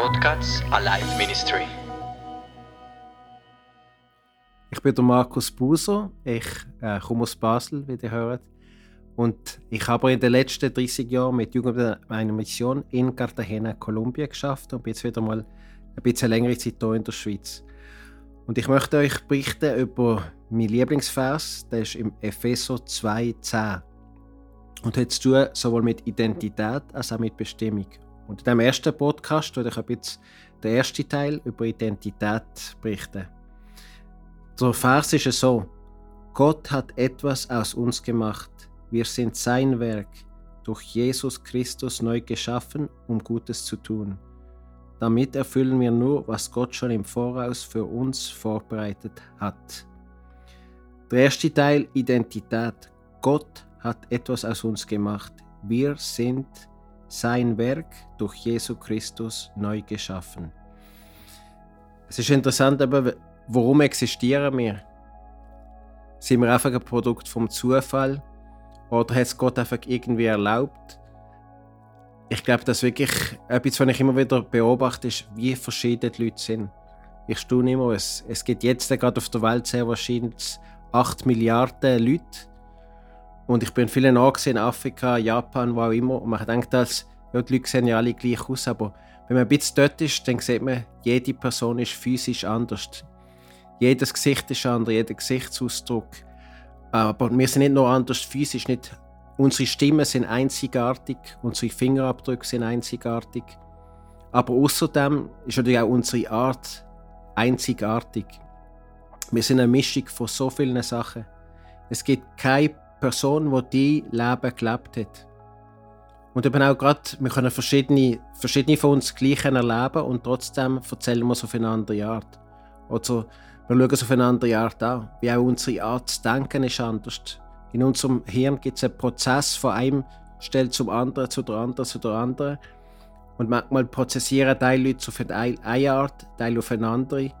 Podcast Alive Ministry. Ich bin der Markus Buser. Ich äh, komme aus Basel, wie ihr hört. Und ich habe in den letzten 30 Jahren mit Jugend einer Mission in Cartagena, Kolumbien geschafft und bin jetzt wieder mal ein bisschen längere Zeit hier in der Schweiz. Und ich möchte euch berichten über meinen Lieblingsvers, der ist im Epheser 2,10 und hat zu tun sowohl mit Identität als auch mit Bestimmung. Und in dem ersten Podcast werde ich bisschen den ersten Teil über Identität berichten. Der Vers ist so: Gott hat etwas aus uns gemacht. Wir sind sein Werk, durch Jesus Christus neu geschaffen, um Gutes zu tun. Damit erfüllen wir nur, was Gott schon im Voraus für uns vorbereitet hat. Der erste Teil Identität. Gott hat etwas aus uns gemacht. Wir sind sein Werk durch Jesu Christus neu geschaffen. Es ist interessant, aber warum existieren wir? Sind wir einfach ein Produkt vom Zufall? Oder hat es Gott einfach irgendwie erlaubt? Ich glaube, dass wirklich etwas, was ich immer wieder beobachte, ist, wie verschieden die Leute sind. Ich staune immer, es, es gibt jetzt gerade auf der Welt sehr wahrscheinlich 8 Milliarden Leute und ich bin vielen Orten in Afrika, Japan, wo auch immer. Und man denkt, dass ja, die Leute sehen ja alle gleich aus. Aber wenn man ein bisschen dort ist, dann sieht man, jede Person ist physisch anders. Jedes Gesicht ist anders, jeder Gesichtsausdruck. Aber wir sind nicht nur anders physisch, nicht unsere Stimmen sind einzigartig, unsere Fingerabdrücke sind einzigartig. Aber außerdem ist natürlich auch unsere Art einzigartig. Wir sind eine Mischung von so vielen Sachen. Es gibt keine Person, die die Leben gelebt hat. Und eben auch gerade, wir können verschiedene, verschiedene von uns gleich erleben und trotzdem erzählen wir es auf eine andere Art. Oder wir schauen es auf eine andere Art an. Wie auch unsere Art zu denken ist anders. In unserem Hirn gibt es einen Prozess von einem Stelle zum anderen, zu der anderen, zu der anderen. Und manchmal prozessieren Teile Leute auf eine Art, Teile auf eine andere.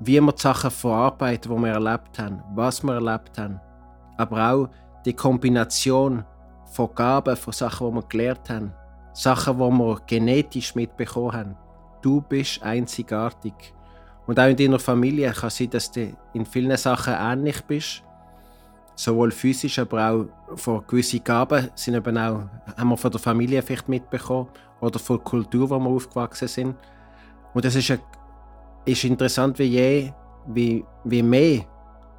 Wie wir die Sachen verarbeiten, die wir erlebt haben, was wir erlebt haben aber auch die Kombination von Gaben, von Sachen, die wir gelernt haben, Sachen, die wir genetisch mitbekommen haben. Du bist einzigartig. Und auch in deiner Familie kann sein, dass du in vielen Sachen ähnlich bist. Sowohl physisch, aber auch von gewissen Gaben sind eben auch, haben wir von der Familie vielleicht mitbekommen oder von der Kultur, wo wir aufgewachsen sind. Und es ist, ist interessant wie je, wie, wie mehr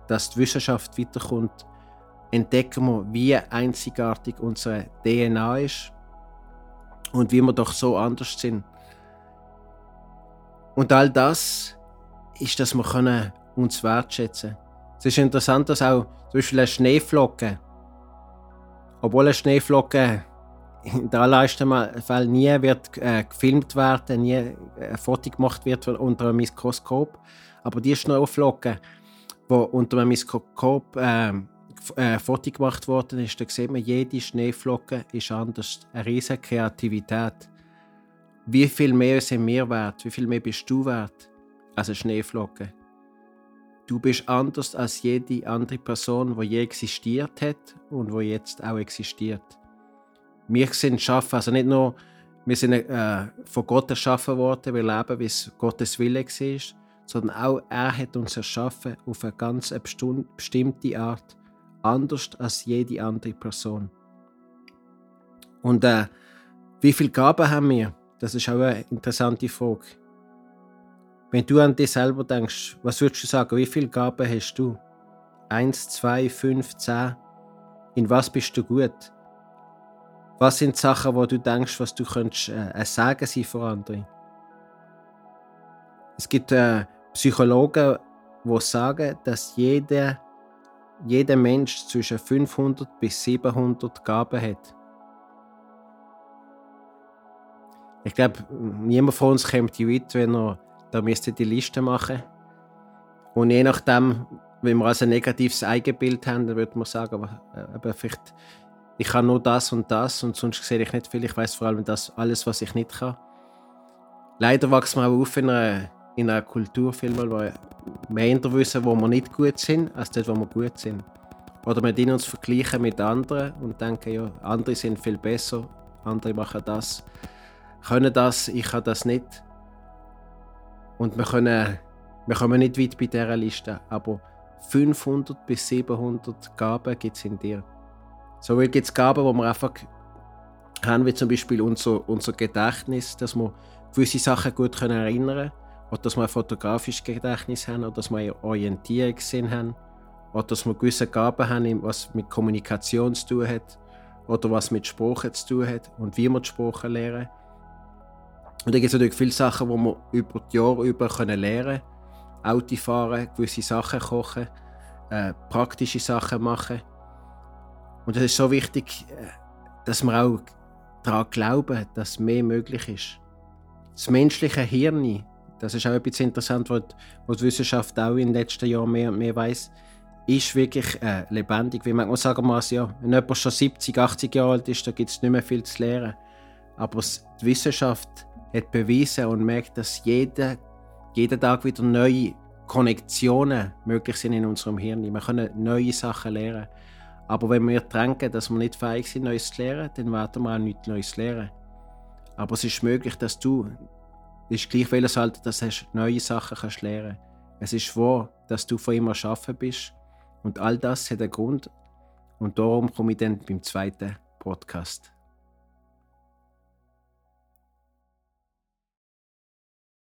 dass die Wissenschaft weiterkommt, entdecken wir, wie einzigartig unsere DNA ist und wie wir doch so anders sind. Und all das ist, dass wir uns wertschätzen können. Es ist interessant, dass auch zum Beispiel eine Schneeflocke, obwohl eine Schneeflocke in den allermeisten Fällen nie wird äh, gefilmt werden, nie ein Foto gemacht wird unter einem Mikroskop, aber die Schneeflocke, die unter einem Mikroskop äh, äh, Foto gemacht worden ist, da sieht man, jede Schneeflocke ist anders. Eine riesige Kreativität. Wie viel mehr sind wir wert? Wie viel mehr bist du wert als eine Schneeflocke? Du bist anders als jede andere Person, die je existiert hat und wo jetzt auch existiert. Wir sind schaffen, also nicht nur, wir sind äh, von Gott erschaffen worden, wir leben, wie es Gottes Wille war, sondern auch er hat uns erschaffen auf eine ganz bestimmte Art anders als jede andere Person. Und äh, wie viele Gaben haben wir? Das ist auch eine interessante Frage. Wenn du an dich selber denkst, was würdest du sagen, wie viele Gaben hast du? Eins, zwei, fünf, zehn? In was bist du gut? Was sind Sachen, wo du denkst, was du könntest äh, ein Sagen sein für andere? Es gibt äh, Psychologen, die sagen, dass jeder jeder Mensch zwischen 500 bis 700 Gaben hat. Ich glaube, niemand von uns kommt die weit, wenn er da müsste die Liste machen. Und je nachdem, wenn wir also ein negatives Eigenbild haben, dann würde man sagen, aber, äh, vielleicht, ich kann nur das und das und sonst sehe ich nicht viel. Ich weiß vor allem das alles, was ich nicht kann. Leider wachsen wir auch auf in einer, in einer Kultur, wo mehr wissen, wo wir nicht gut sind, als dort, wo wir gut sind. Oder wir uns vergleichen mit anderen und denken, ja, andere sind viel besser, andere machen das, können das, ich kann das nicht. Und wir, können, wir kommen nicht weit bei dieser Liste, aber 500 bis 700 Gaben gibt es in dir. So gibt es Gaben, wo wir einfach haben, wie zum Beispiel unser, unser Gedächtnis, dass wir gewisse Sachen gut erinnern können, oder dass wir ein fotografisches Gedächtnis haben, oder dass wir eine Orientierungssinn haben, oder dass wir gewisse Gaben haben, was mit Kommunikation zu tun hat, oder was mit Sprache zu tun hat und wie wir die Sprache lernen. Und da gibt es natürlich viele Sachen, die wir über die Jahre über lernen können. Auto fahren, gewisse Sachen kochen, äh, praktische Sachen machen. Und es ist so wichtig, äh, dass wir auch daran glauben, dass mehr möglich ist. Das menschliche Hirn, das ist auch etwas interessant, was die Wissenschaft auch in den letzten Jahren mehr und mehr weiß, ist wirklich äh, lebendig. Wie man sagen muss, ja, wenn jemand schon 70, 80 Jahre alt ist, da gibt es nicht mehr viel zu lernen. Aber die Wissenschaft hat bewiesen und merkt, dass jeder, jeden Tag wieder neue Konnektionen möglich sind in unserem Hirn. Wir können neue Sachen lernen. Aber wenn wir denken, dass wir nicht fähig sind, Neues zu lernen, dann werden wir auch nichts Neues lernen. Aber es ist möglich, dass du, ist gleich welches Alter, dass du neue Sachen kannst lernen Es ist wahr, dass du von immer schaffen bist. Und all das hat einen Grund. Und darum komme ich dann beim zweiten Podcast.